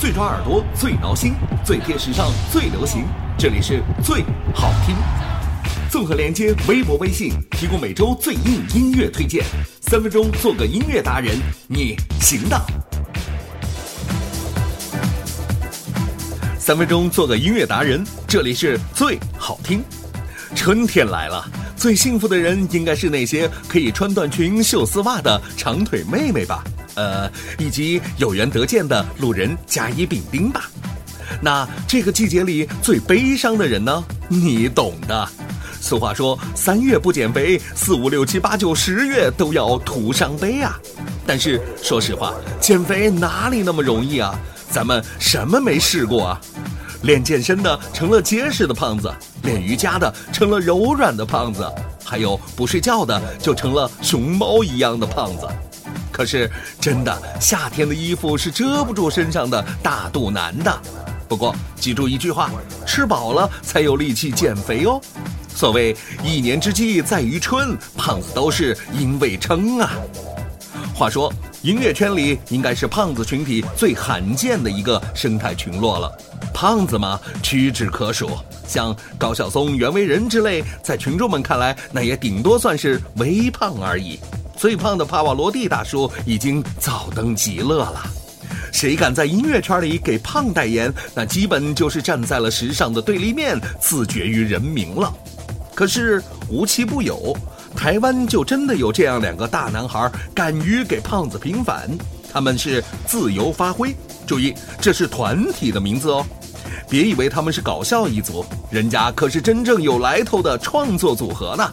最抓耳朵，最挠心，最贴时尚，最流行。这里是最好听。综合连接微博、微信，提供每周最硬音乐推荐。三分钟做个音乐达人，你行的。三分钟做个音乐达人，这里是最好听。春天来了，最幸福的人应该是那些可以穿短裙、秀丝袜的长腿妹妹吧？呃，以及有缘得见的路人甲乙丙丁吧？那这个季节里最悲伤的人呢？你懂的。俗话说，三月不减肥，四五六七八九十月都要徒伤悲啊。但是说实话，减肥哪里那么容易啊？咱们什么没试过啊？练健身的成了结实的胖子，练瑜伽的成了柔软的胖子，还有不睡觉的就成了熊猫一样的胖子。可是真的，夏天的衣服是遮不住身上的大肚腩的。不过记住一句话：吃饱了才有力气减肥哦。所谓一年之计在于春，胖子都是因为撑啊。话说，音乐圈里应该是胖子群体最罕见的一个生态群落了。胖子嘛，屈指可数，像高晓松、袁惟仁之类，在群众们看来，那也顶多算是微胖而已。最胖的帕瓦罗蒂大叔已经早登极乐了。谁敢在音乐圈里给胖代言，那基本就是站在了时尚的对立面，自绝于人民了。可是无奇不有。台湾就真的有这样两个大男孩，敢于给胖子平反。他们是自由发挥，注意，这是团体的名字哦。别以为他们是搞笑一族，人家可是真正有来头的创作组合呢。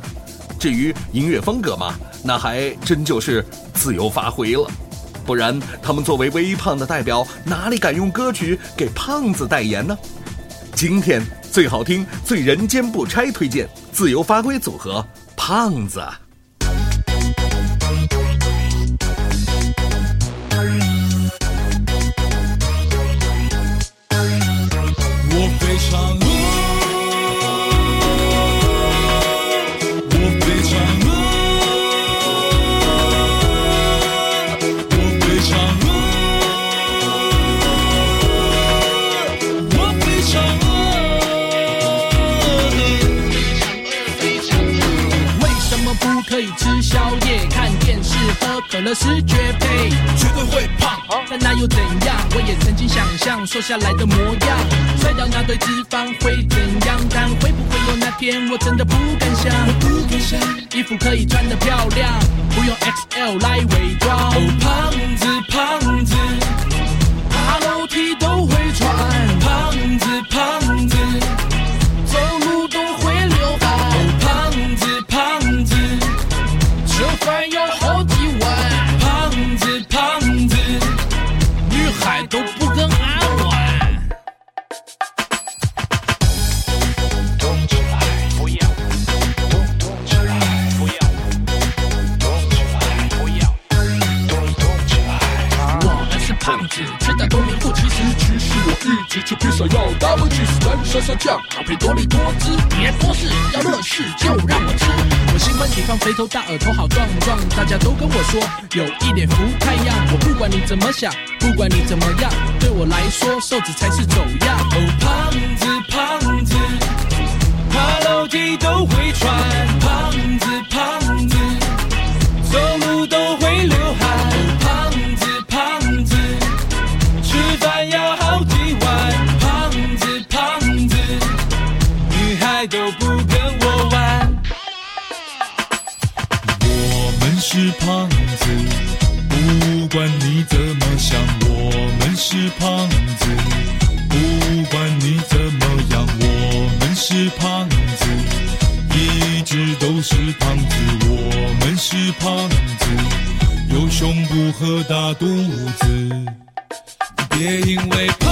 至于音乐风格嘛，那还真就是自由发挥了。不然，他们作为微胖的代表，哪里敢用歌曲给胖子代言呢？今天最好听、最人间不拆推荐自由发挥组合。胖子。可乐是绝配，绝对会胖，但那又怎样？我也曾经想象瘦下来的模样，甩掉那堆脂肪会怎样？但会不会有那天，我真的不敢想。不敢想，衣服可以穿得漂亮，不用 XL 来伪装。哦，胖子，们是胖子，吃的都名副其实。其实我一直吃披萨要 double cheese，蘸沙沙酱，搭配多利多汁。别说是要乐事就让我吃。我喜欢你放肥头大耳头好壮壮，大家都跟我说有一点福太阳。我不管你怎么想。不管你怎么样，对我来说，瘦子才是走样。哦，胖子，胖子，爬楼梯都会喘。胖子，胖子，女孩都不跟我玩。我们是胖子。不管你怎么想，我们是胖子。不管你怎么样，我们是胖子，一直都是胖子。我们是胖子，有胸部和大肚子。别因为胖